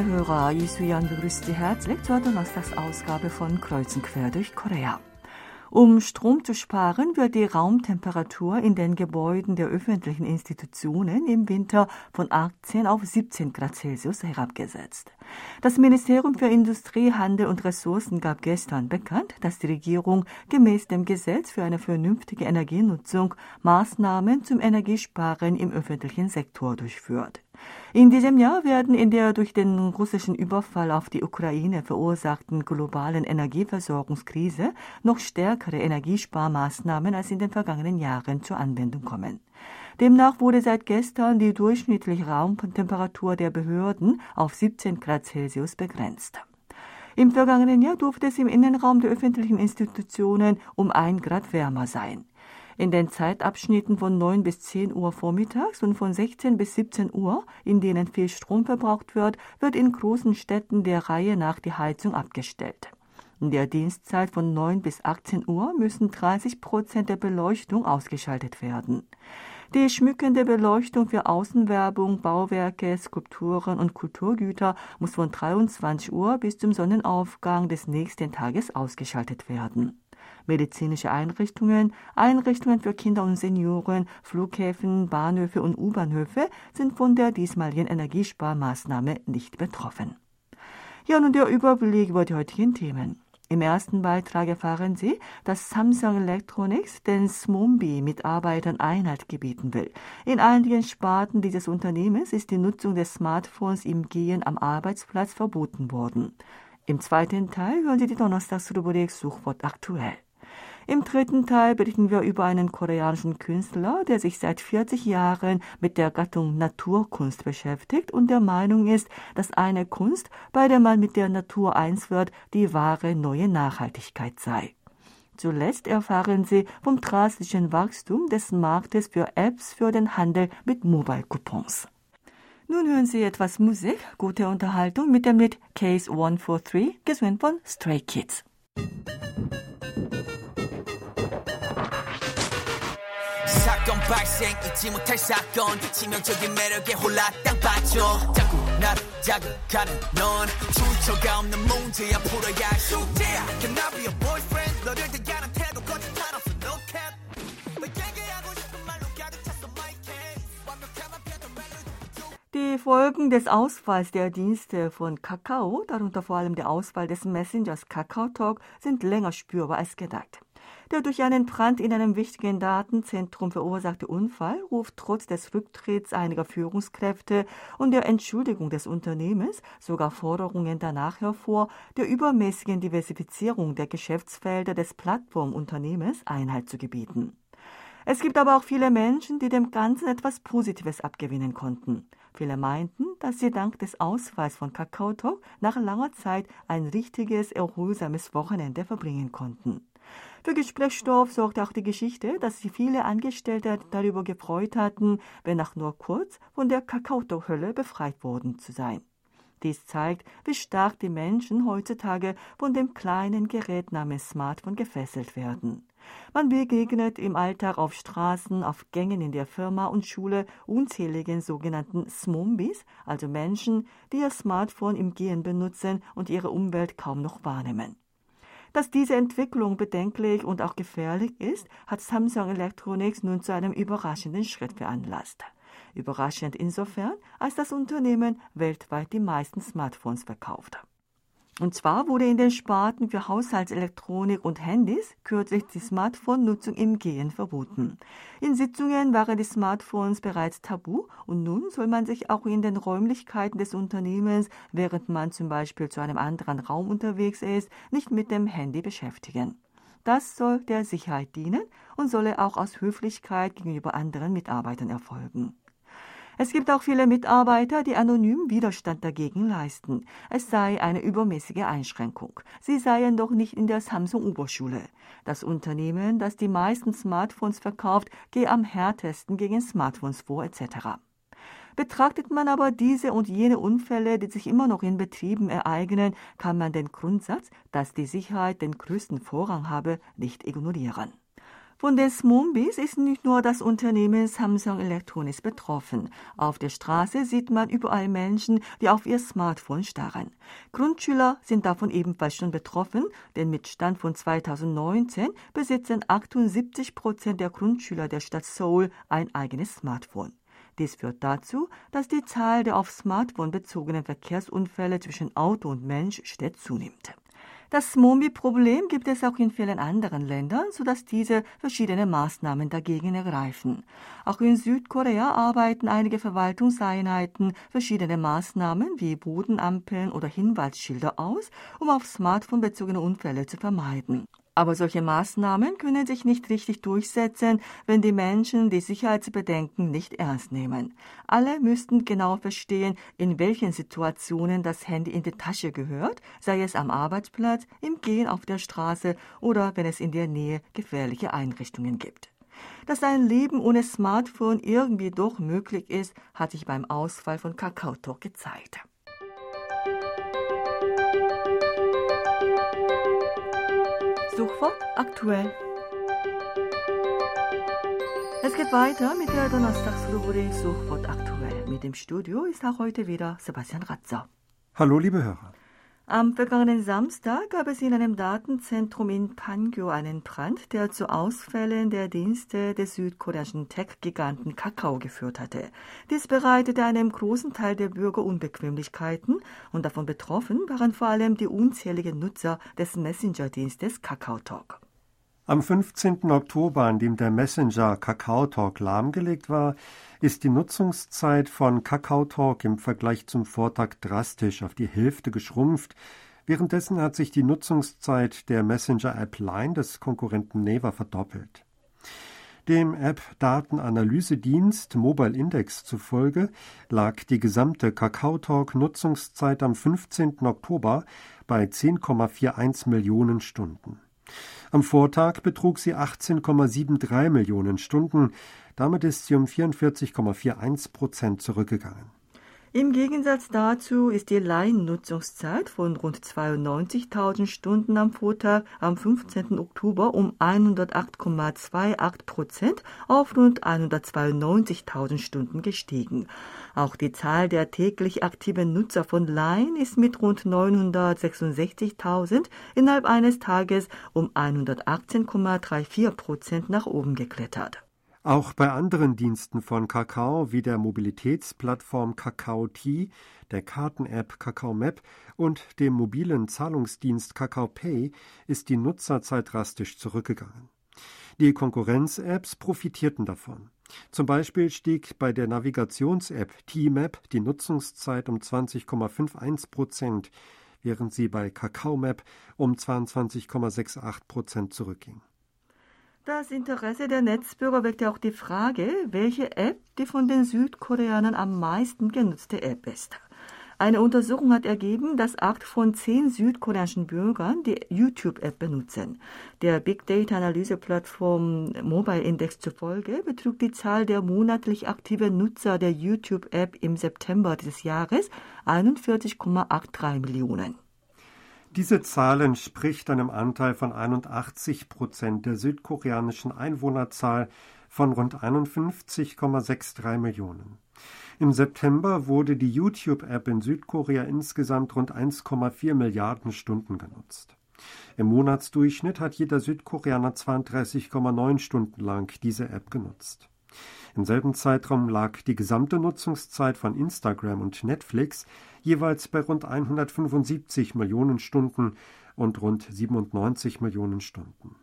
liebe Hörer, Isuyan begrüßt Sie herzlich zur Donnerstagsausgabe von Kreuzen quer durch Korea. Um Strom zu sparen, wird die Raumtemperatur in den Gebäuden der öffentlichen Institutionen im Winter von 18 auf 17 Grad Celsius herabgesetzt. Das Ministerium für Industrie, Handel und Ressourcen gab gestern bekannt, dass die Regierung gemäß dem Gesetz für eine vernünftige Energienutzung Maßnahmen zum Energiesparen im öffentlichen Sektor durchführt. In diesem Jahr werden in der durch den russischen Überfall auf die Ukraine verursachten globalen Energieversorgungskrise noch stärkere Energiesparmaßnahmen als in den vergangenen Jahren zur Anwendung kommen. Demnach wurde seit gestern die durchschnittliche Raumtemperatur der Behörden auf 17 Grad Celsius begrenzt. Im vergangenen Jahr durfte es im Innenraum der öffentlichen Institutionen um ein Grad wärmer sein. In den Zeitabschnitten von 9 bis 10 Uhr vormittags und von 16 bis 17 Uhr, in denen viel Strom verbraucht wird, wird in großen Städten der Reihe nach die Heizung abgestellt. In der Dienstzeit von 9 bis 18 Uhr müssen 30 Prozent der Beleuchtung ausgeschaltet werden. Die schmückende Beleuchtung für Außenwerbung, Bauwerke, Skulpturen und Kulturgüter muss von 23 Uhr bis zum Sonnenaufgang des nächsten Tages ausgeschaltet werden medizinische Einrichtungen, Einrichtungen für Kinder und Senioren, Flughäfen, Bahnhöfe und U-Bahnhöfe sind von der diesmaligen Energiesparmaßnahme nicht betroffen. Ja, nun der Überblick über die heutigen Themen. Im ersten Beitrag erfahren Sie, dass Samsung Electronics den Smombi-Mitarbeitern Einheit gebieten will. In einigen Sparten dieses Unternehmens ist die Nutzung des Smartphones im Gehen am Arbeitsplatz verboten worden. Im zweiten Teil hören Sie die Donnerstagsrubrik Suchwort aktuell. Im dritten Teil berichten wir über einen koreanischen Künstler, der sich seit 40 Jahren mit der Gattung Naturkunst beschäftigt und der Meinung ist, dass eine Kunst, bei der man mit der Natur eins wird, die wahre neue Nachhaltigkeit sei. Zuletzt erfahren Sie vom drastischen Wachstum des Marktes für Apps für den Handel mit Mobile-Coupons. Nun hören Sie etwas Musik, gute Unterhaltung mit dem Lied Case 143, gesungen von Stray Kids. 사 발생 잊지 못할 사건 치명적인 매력에 홀라 땅 빠져 자꾸 나를 자극하는 넌 출처가 없는 문제야 풀어야 할 숙제야 Can I be a boyfriend 너를 대하는 태도 거짓말 없어 no cap 얘기하고 싶은 말로 가득 찼어 my case 완벽한 편도 멜로디 Die Folgen des Ausfalls der Dienste von Kakao, darunter vor allem der Ausfall des Messengers KakaoTalk, sind länger spürbar als gedacht. Der durch einen Brand in einem wichtigen Datenzentrum verursachte Unfall ruft trotz des Rücktritts einiger Führungskräfte und der Entschuldigung des Unternehmens sogar Forderungen danach hervor, der übermäßigen Diversifizierung der Geschäftsfelder des Plattformunternehmens Einhalt zu gebieten. Es gibt aber auch viele Menschen, die dem Ganzen etwas Positives abgewinnen konnten. Viele meinten, dass sie dank des Ausfalls von KakaoTalk nach langer Zeit ein richtiges, erholsames Wochenende verbringen konnten. Für Gesprächsstoff sorgt auch die Geschichte, dass sich viele Angestellte darüber gefreut hatten, wenn auch nur kurz von der Kakaoto-Hölle befreit worden zu sein. Dies zeigt, wie stark die Menschen heutzutage von dem kleinen Gerät namens Smartphone gefesselt werden. Man begegnet im Alltag auf Straßen, auf Gängen in der Firma und Schule unzähligen sogenannten Smombis, also Menschen, die ihr Smartphone im Gehen benutzen und ihre Umwelt kaum noch wahrnehmen. Dass diese Entwicklung bedenklich und auch gefährlich ist, hat Samsung Electronics nun zu einem überraschenden Schritt veranlasst. Überraschend insofern, als das Unternehmen weltweit die meisten Smartphones verkauft. Und zwar wurde in den Sparten für Haushaltselektronik und Handys kürzlich die Smartphone-Nutzung im Gehen verboten. In Sitzungen waren die Smartphones bereits tabu und nun soll man sich auch in den Räumlichkeiten des Unternehmens, während man zum Beispiel zu einem anderen Raum unterwegs ist, nicht mit dem Handy beschäftigen. Das soll der Sicherheit dienen und solle auch aus Höflichkeit gegenüber anderen Mitarbeitern erfolgen. Es gibt auch viele Mitarbeiter, die anonym Widerstand dagegen leisten. Es sei eine übermäßige Einschränkung. Sie seien doch nicht in der Samsung-Oberschule. Das Unternehmen, das die meisten Smartphones verkauft, gehe am härtesten gegen Smartphones vor etc. Betrachtet man aber diese und jene Unfälle, die sich immer noch in Betrieben ereignen, kann man den Grundsatz, dass die Sicherheit den größten Vorrang habe, nicht ignorieren. Von den Smoombies ist nicht nur das Unternehmen Samsung Electronics betroffen. Auf der Straße sieht man überall Menschen, die auf ihr Smartphone starren. Grundschüler sind davon ebenfalls schon betroffen, denn mit Stand von 2019 besitzen 78 Prozent der Grundschüler der Stadt Seoul ein eigenes Smartphone. Dies führt dazu, dass die Zahl der auf Smartphone bezogenen Verkehrsunfälle zwischen Auto und Mensch stets zunimmt. Das Momi-Problem gibt es auch in vielen anderen Ländern, sodass diese verschiedene Maßnahmen dagegen ergreifen. Auch in Südkorea arbeiten einige Verwaltungseinheiten verschiedene Maßnahmen wie Bodenampeln oder Hinweisschilder aus, um auf Smartphone bezogene Unfälle zu vermeiden. Aber solche Maßnahmen können sich nicht richtig durchsetzen, wenn die Menschen die Sicherheitsbedenken nicht ernst nehmen. Alle müssten genau verstehen, in welchen Situationen das Handy in die Tasche gehört, sei es am Arbeitsplatz, im Gehen auf der Straße oder wenn es in der Nähe gefährliche Einrichtungen gibt. Dass ein Leben ohne Smartphone irgendwie doch möglich ist, hat sich beim Ausfall von Kakao gezeigt. Suchwort aktuell. Es geht weiter mit der Donnerstagsrubrik Suchwort aktuell. Mit dem Studio ist auch heute wieder Sebastian Ratzer. Hallo, liebe Hörer. Am vergangenen Samstag gab es in einem Datenzentrum in Pangyo einen Brand, der zu Ausfällen der Dienste des südkoreanischen Tech-Giganten Kakao geführt hatte. Dies bereitete einem großen Teil der Bürger Unbequemlichkeiten und davon betroffen waren vor allem die unzähligen Nutzer des Messenger-Dienstes Kakao Talk. Am 15. Oktober, an dem der Messenger Kakao Talk lahmgelegt war, ist die Nutzungszeit von Kakao Talk im Vergleich zum Vortag drastisch auf die Hälfte geschrumpft. Währenddessen hat sich die Nutzungszeit der Messenger-App Line des Konkurrenten Naver verdoppelt. Dem App-Datenanalysedienst Mobile Index zufolge lag die gesamte Kakao Talk Nutzungszeit am 15. Oktober bei 10,41 Millionen Stunden. Am Vortag betrug sie 18,73 Millionen Stunden, damit ist sie um 44,41 Prozent zurückgegangen. Im Gegensatz dazu ist die Laiennutzungszeit von rund 92.000 Stunden am Vortag am 15. Oktober um 108,28 Prozent auf rund 192.000 Stunden gestiegen. Auch die Zahl der täglich aktiven Nutzer von Line ist mit rund 966.000 innerhalb eines Tages um 118,34 Prozent nach oben geklettert. Auch bei anderen Diensten von Kakao wie der Mobilitätsplattform Kakao T, der Karten-App Kakao Map und dem mobilen Zahlungsdienst Kakao Pay ist die Nutzerzeit drastisch zurückgegangen. Die Konkurrenz-Apps profitierten davon. Zum Beispiel stieg bei der Navigations-App T-Map die Nutzungszeit um 20,51 Prozent, während sie bei Kakao Map um 22,68 Prozent zurückging. Das Interesse der Netzbürger weckt ja auch die Frage, welche App die von den Südkoreanern am meisten genutzte App ist. Eine Untersuchung hat ergeben, dass acht von zehn südkoreanischen Bürgern die YouTube-App benutzen. Der Big Data-Analyse-Plattform Mobile Index zufolge betrug die Zahl der monatlich aktiven Nutzer der YouTube-App im September dieses Jahres 41,83 Millionen. Diese Zahl entspricht einem Anteil von 81 Prozent der südkoreanischen Einwohnerzahl von rund 51,63 Millionen. Im September wurde die YouTube-App in Südkorea insgesamt rund 1,4 Milliarden Stunden genutzt. Im Monatsdurchschnitt hat jeder Südkoreaner 32,9 Stunden lang diese App genutzt. Im selben Zeitraum lag die gesamte Nutzungszeit von Instagram und Netflix jeweils bei rund 175 Millionen Stunden und rund 97 Millionen Stunden.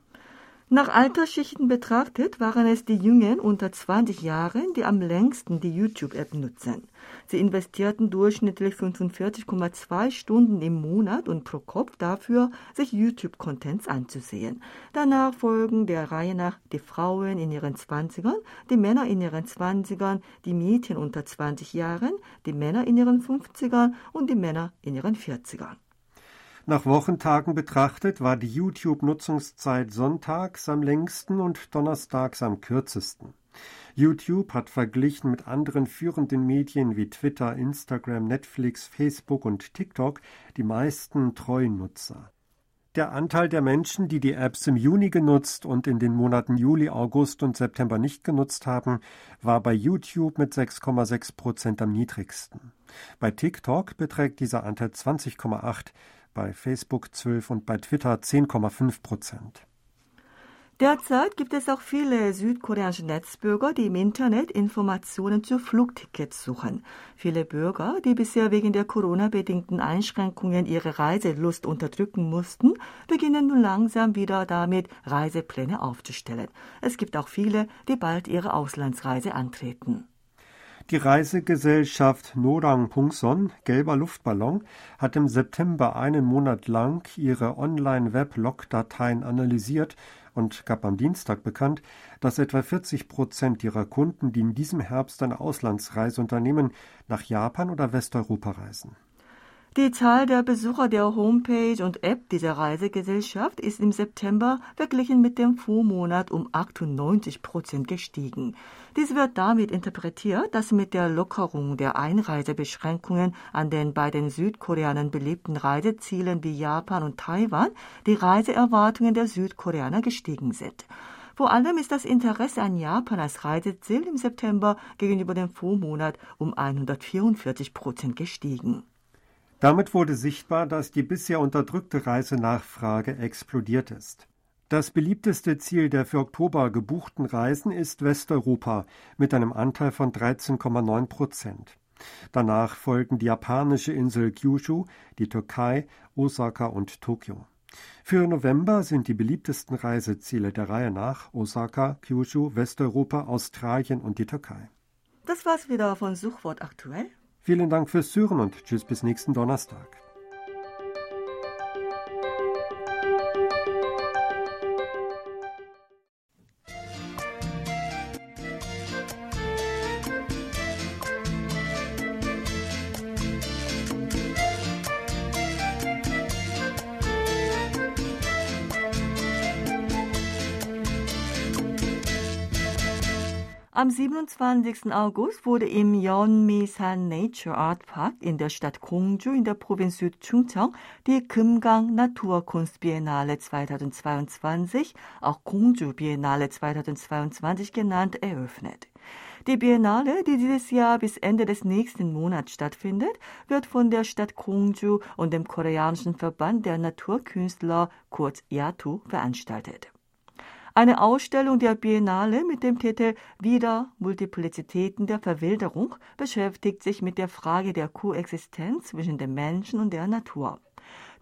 Nach Altersschichten betrachtet waren es die Jungen unter 20 Jahren, die am längsten die YouTube-App nutzen. Sie investierten durchschnittlich 45,2 Stunden im Monat und pro Kopf dafür, sich YouTube-Contents anzusehen. Danach folgen der Reihe nach die Frauen in ihren 20ern, die Männer in ihren 20ern, die Mädchen unter 20 Jahren, die Männer in ihren 50ern und die Männer in ihren 40ern. Nach Wochentagen betrachtet war die YouTube-Nutzungszeit sonntags am längsten und donnerstags am kürzesten. YouTube hat verglichen mit anderen führenden Medien wie Twitter, Instagram, Netflix, Facebook und TikTok die meisten treuen Nutzer. Der Anteil der Menschen, die die Apps im Juni genutzt und in den Monaten Juli, August und September nicht genutzt haben, war bei YouTube mit 6,6 Prozent am niedrigsten. Bei TikTok beträgt dieser Anteil 20,8, bei Facebook 12 und bei Twitter 10,5 Prozent. Derzeit gibt es auch viele südkoreanische Netzbürger, die im Internet Informationen zu Flugtickets suchen. Viele Bürger, die bisher wegen der Corona-bedingten Einschränkungen ihre Reiselust unterdrücken mussten, beginnen nun langsam wieder damit, Reisepläne aufzustellen. Es gibt auch viele, die bald ihre Auslandsreise antreten. Die Reisegesellschaft Norang Pungson, gelber Luftballon, hat im September einen Monat lang ihre Online-Web-Log-Dateien analysiert und gab am Dienstag bekannt, dass etwa 40 Prozent ihrer Kunden, die in diesem Herbst eine Auslandsreise unternehmen, nach Japan oder Westeuropa reisen. Die Zahl der Besucher der Homepage und App dieser Reisegesellschaft ist im September verglichen mit dem Vormonat um 98 Prozent gestiegen. Dies wird damit interpretiert, dass mit der Lockerung der Einreisebeschränkungen an den bei den Südkoreanern beliebten Reisezielen wie Japan und Taiwan die Reiseerwartungen der Südkoreaner gestiegen sind. Vor allem ist das Interesse an Japan als Reiseziel im September gegenüber dem Vormonat um 144 Prozent gestiegen. Damit wurde sichtbar, dass die bisher unterdrückte Reisenachfrage explodiert ist. Das beliebteste Ziel der für Oktober gebuchten Reisen ist Westeuropa mit einem Anteil von 13,9 Prozent. Danach folgen die japanische Insel Kyushu, die Türkei, Osaka und Tokio. Für November sind die beliebtesten Reiseziele der Reihe nach Osaka, Kyushu, Westeuropa, Australien und die Türkei. Das war's wieder von Suchwort aktuell. Vielen Dank fürs Zuhören und tschüss bis nächsten Donnerstag. Am 27. August wurde im Yeonmi-san Nature Art Park in der Stadt Gongju in der Provinz Südchungcheong die Kimgang Naturkunst Biennale 2022, auch Gongju Biennale 2022 genannt, eröffnet. Die Biennale, die dieses Jahr bis Ende des nächsten Monats stattfindet, wird von der Stadt Gongju und dem koreanischen Verband der Naturkünstler, kurz YATU, veranstaltet. Eine Ausstellung der Biennale mit dem Titel Wieder Multiplizitäten der Verwilderung beschäftigt sich mit der Frage der Koexistenz zwischen dem Menschen und der Natur.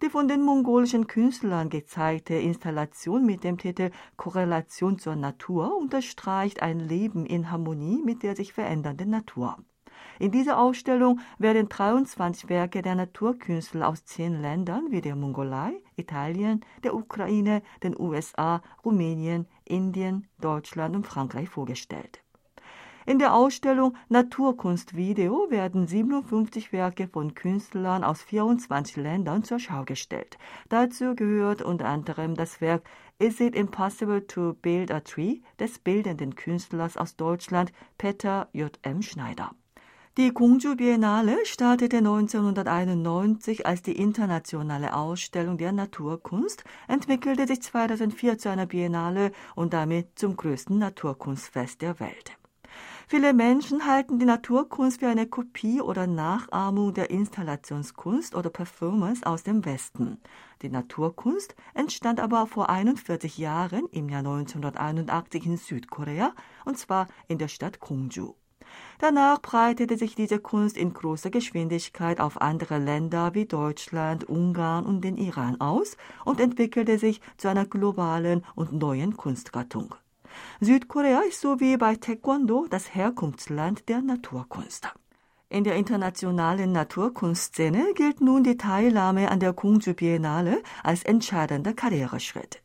Die von den mongolischen Künstlern gezeigte Installation mit dem Titel Korrelation zur Natur unterstreicht ein Leben in Harmonie mit der sich verändernden Natur. In dieser Ausstellung werden 23 Werke der Naturkünstler aus zehn Ländern wie der Mongolei, Italien, der Ukraine, den USA, Rumänien, Indien, Deutschland und Frankreich vorgestellt. In der Ausstellung Naturkunstvideo werden 57 Werke von Künstlern aus 24 Ländern zur Schau gestellt. Dazu gehört unter anderem das Werk Is it impossible to build a tree des bildenden Künstlers aus Deutschland Peter J. M. Schneider. Die Gongju Biennale startete 1991 als die internationale Ausstellung der Naturkunst, entwickelte sich 2004 zu einer Biennale und damit zum größten Naturkunstfest der Welt. Viele Menschen halten die Naturkunst für eine Kopie oder Nachahmung der Installationskunst oder Performance aus dem Westen. Die Naturkunst entstand aber vor 41 Jahren im Jahr 1981 in Südkorea, und zwar in der Stadt Gongju. Danach breitete sich diese Kunst in großer Geschwindigkeit auf andere Länder wie Deutschland, Ungarn und den Iran aus und entwickelte sich zu einer globalen und neuen Kunstgattung. Südkorea ist so wie bei Taekwondo das Herkunftsland der Naturkunst. In der internationalen Naturkunstszene gilt nun die Teilnahme an der Kungju Biennale als entscheidender Karriereschritt.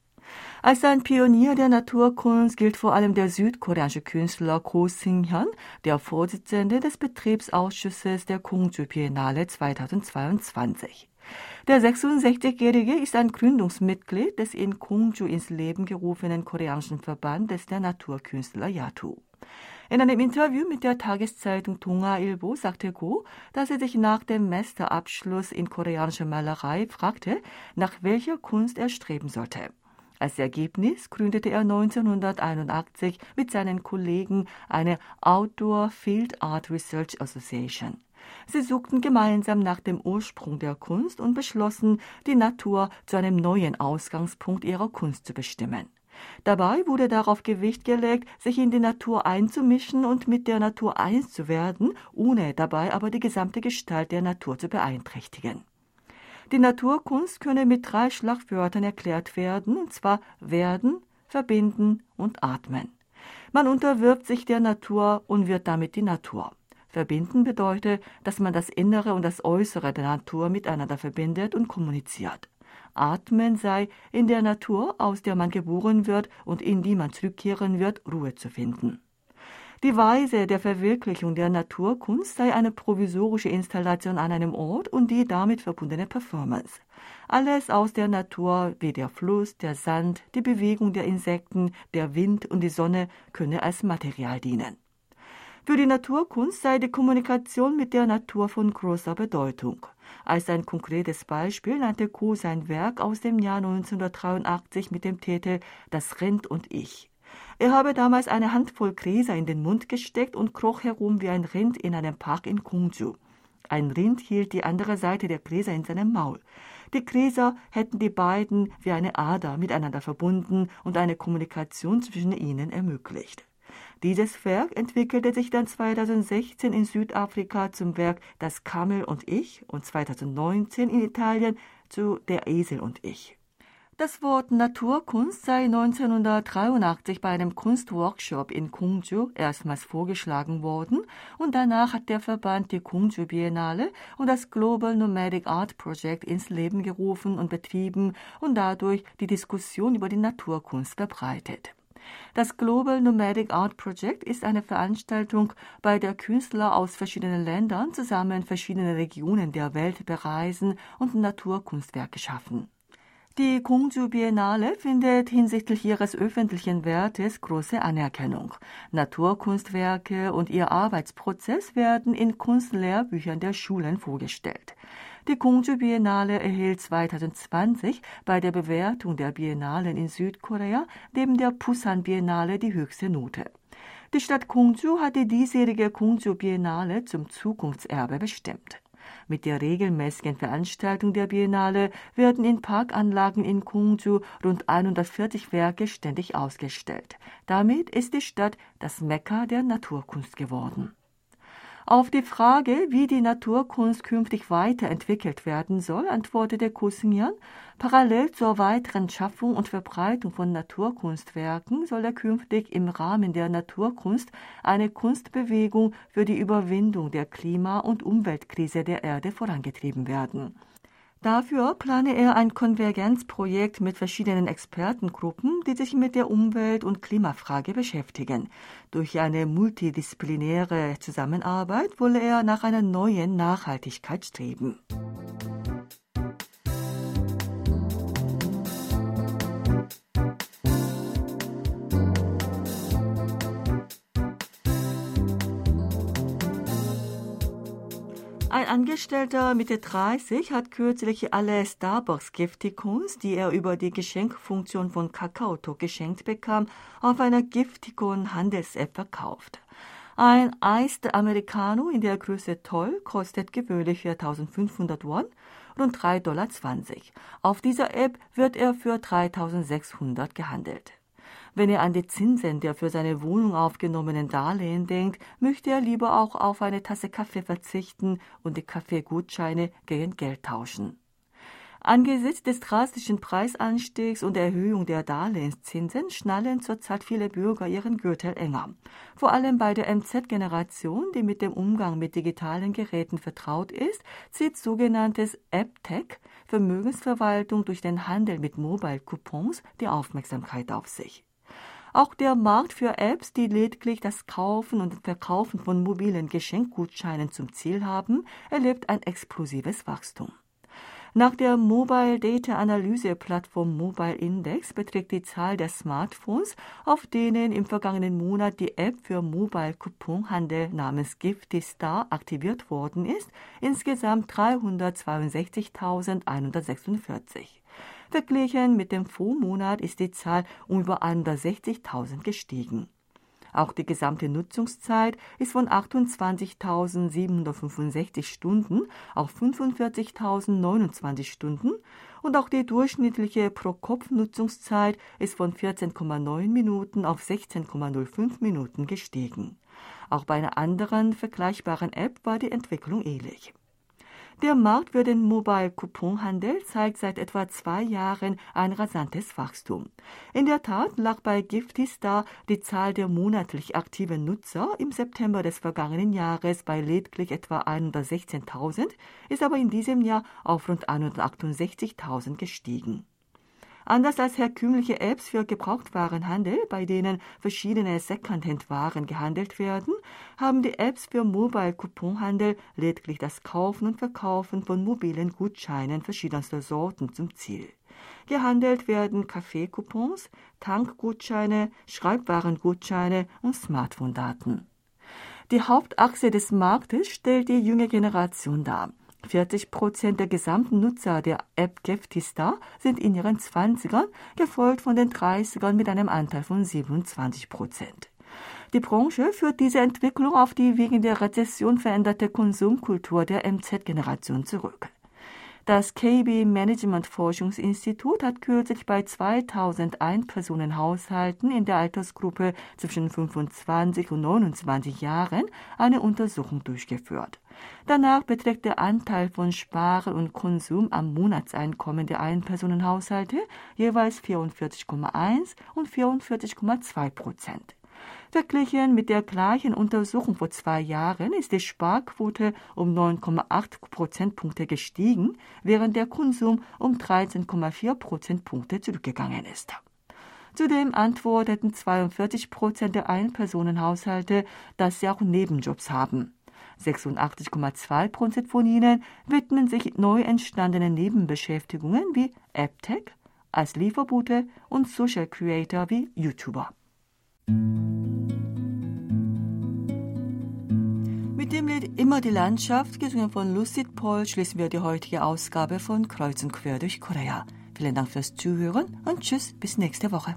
Als ein Pionier der Naturkunst gilt vor allem der südkoreanische Künstler Ko Seung-hyun, der Vorsitzende des Betriebsausschusses der Kungju Biennale 2022. Der 66-Jährige ist ein Gründungsmitglied des in Kungju ins Leben gerufenen koreanischen Verbandes der Naturkünstler Yatu. In einem Interview mit der Tageszeitung Donga Ilbo sagte Go, dass er sich nach dem Masterabschluss in koreanischer Malerei fragte, nach welcher Kunst er streben sollte. Als Ergebnis gründete er 1981 mit seinen Kollegen eine Outdoor Field Art Research Association. Sie suchten gemeinsam nach dem Ursprung der Kunst und beschlossen, die Natur zu einem neuen Ausgangspunkt ihrer Kunst zu bestimmen. Dabei wurde darauf Gewicht gelegt, sich in die Natur einzumischen und mit der Natur eins zu werden, ohne dabei aber die gesamte Gestalt der Natur zu beeinträchtigen. Die Naturkunst könne mit drei Schlagwörtern erklärt werden, und zwar werden, verbinden und atmen. Man unterwirft sich der Natur und wird damit die Natur. Verbinden bedeutet, dass man das Innere und das Äußere der Natur miteinander verbindet und kommuniziert. Atmen sei in der Natur, aus der man geboren wird und in die man zurückkehren wird, Ruhe zu finden. Die Weise der Verwirklichung der Naturkunst sei eine provisorische Installation an einem Ort und die damit verbundene Performance. Alles aus der Natur, wie der Fluss, der Sand, die Bewegung der Insekten, der Wind und die Sonne, könne als Material dienen. Für die Naturkunst sei die Kommunikation mit der Natur von großer Bedeutung. Als ein konkretes Beispiel nannte Kuh sein Werk aus dem Jahr 1983 mit dem Titel Das Rind und ich. Er habe damals eine Handvoll Gräser in den Mund gesteckt und kroch herum wie ein Rind in einem Park in Kungju. Ein Rind hielt die andere Seite der Gräser in seinem Maul. Die Gräser hätten die beiden wie eine Ader miteinander verbunden und eine Kommunikation zwischen ihnen ermöglicht. Dieses Werk entwickelte sich dann 2016 in Südafrika zum Werk Das Kamel und ich und 2019 in Italien zu Der Esel und ich. Das Wort Naturkunst sei 1983 bei einem Kunstworkshop in Kungju erstmals vorgeschlagen worden und danach hat der Verband die Kungju Biennale und das Global Nomadic Art Project ins Leben gerufen und betrieben und dadurch die Diskussion über die Naturkunst verbreitet. Das Global Nomadic Art Project ist eine Veranstaltung, bei der Künstler aus verschiedenen Ländern zusammen verschiedene Regionen der Welt bereisen und Naturkunstwerke schaffen. Die Kongju Biennale findet hinsichtlich ihres öffentlichen Wertes große Anerkennung. Naturkunstwerke und ihr Arbeitsprozess werden in Kunstlehrbüchern der Schulen vorgestellt. Die Kongju Biennale erhielt 2020 bei der Bewertung der Biennalen in Südkorea neben der Busan Biennale die höchste Note. Die Stadt Kongju hat die diesjährige Kongju Biennale zum Zukunftserbe bestimmt. Mit der regelmäßigen Veranstaltung der Biennale werden in Parkanlagen in Kungju rund 140 Werke ständig ausgestellt. Damit ist die Stadt das Mekka der Naturkunst geworden. Auf die Frage, wie die Naturkunst künftig weiterentwickelt werden soll, antwortete Kusinyan, parallel zur weiteren Schaffung und Verbreitung von Naturkunstwerken soll er künftig im Rahmen der Naturkunst eine Kunstbewegung für die Überwindung der Klima- und Umweltkrise der Erde vorangetrieben werden. Dafür plane er ein Konvergenzprojekt mit verschiedenen Expertengruppen, die sich mit der Umwelt- und Klimafrage beschäftigen. Durch eine multidisziplinäre Zusammenarbeit wolle er nach einer neuen Nachhaltigkeit streben. Ein Angestellter Mitte 30 hat kürzlich alle Starbucks Giftikons, die er über die Geschenkfunktion von Kakaoto geschenkt bekam, auf einer Giftikon Handels-App verkauft. Ein Iced Americano in der Größe Toll kostet gewöhnlich 4.500 Won, rund 3,20 Dollar. Auf dieser App wird er für 3.600 gehandelt. Wenn er an die Zinsen der für seine Wohnung aufgenommenen Darlehen denkt, möchte er lieber auch auf eine Tasse Kaffee verzichten und die Kaffeegutscheine gegen Geld tauschen. Angesichts des drastischen Preisanstiegs und der Erhöhung der Darlehenszinsen schnallen zurzeit viele Bürger ihren Gürtel enger. Vor allem bei der MZ-Generation, die mit dem Umgang mit digitalen Geräten vertraut ist, zieht sogenanntes AppTech, Vermögensverwaltung durch den Handel mit Mobile-Coupons, die Aufmerksamkeit auf sich. Auch der Markt für Apps, die lediglich das Kaufen und Verkaufen von mobilen Geschenkgutscheinen zum Ziel haben, erlebt ein explosives Wachstum. Nach der Mobile Data Analyse Plattform Mobile Index beträgt die Zahl der Smartphones, auf denen im vergangenen Monat die App für Mobile Couponhandel namens Gifty Star aktiviert worden ist, insgesamt 362.146. Verglichen mit dem Vormonat ist die Zahl um über 160.000 gestiegen. Auch die gesamte Nutzungszeit ist von 28.765 Stunden auf 45.029 Stunden und auch die durchschnittliche Pro-Kopf-Nutzungszeit ist von 14,9 Minuten auf 16,05 Minuten gestiegen. Auch bei einer anderen vergleichbaren App war die Entwicklung ähnlich. Der Markt für den Mobile-Couponhandel zeigt seit etwa zwei Jahren ein rasantes Wachstum. In der Tat lag bei Giftistar die Zahl der monatlich aktiven Nutzer im September des vergangenen Jahres bei lediglich etwa 116.000, ist aber in diesem Jahr auf rund 168.000 gestiegen. Anders als herkömmliche Apps für Gebrauchtwarenhandel, bei denen verschiedene Secondhand-Waren gehandelt werden, haben die Apps für Mobile-Couponhandel lediglich das Kaufen und Verkaufen von mobilen Gutscheinen verschiedenster Sorten zum Ziel. Gehandelt werden Kaffeecoupons, Tankgutscheine, Schreibwarengutscheine und Smartphone-Daten. Die Hauptachse des Marktes stellt die junge Generation dar. 40 Prozent der gesamten Nutzer der App Geftista sind in ihren 20ern, gefolgt von den 30ern mit einem Anteil von 27 Prozent. Die Branche führt diese Entwicklung auf die wegen der Rezession veränderte Konsumkultur der MZ-Generation zurück. Das KB Management Forschungsinstitut hat kürzlich bei 2001 Personenhaushalten in der Altersgruppe zwischen 25 und 29 Jahren eine Untersuchung durchgeführt. Danach beträgt der Anteil von Sparen und Konsum am Monatseinkommen der Einpersonenhaushalte jeweils 44,1 und 44,2 Prozent. Verglichen mit der gleichen Untersuchung vor zwei Jahren ist die Sparquote um 9,8 Prozentpunkte gestiegen, während der Konsum um 13,4 Prozentpunkte zurückgegangen ist. Zudem antworteten 42 Prozent der Einpersonenhaushalte, dass sie auch Nebenjobs haben. 86,2 Prozent von ihnen widmen sich neu entstandenen Nebenbeschäftigungen wie AppTech, als Lieferbote und Social Creator wie YouTuber. Mit dem Lied Immer die Landschaft, gesungen von Lucid Paul, schließen wir die heutige Ausgabe von Kreuz und Quer durch Korea. Vielen Dank fürs Zuhören und tschüss, bis nächste Woche.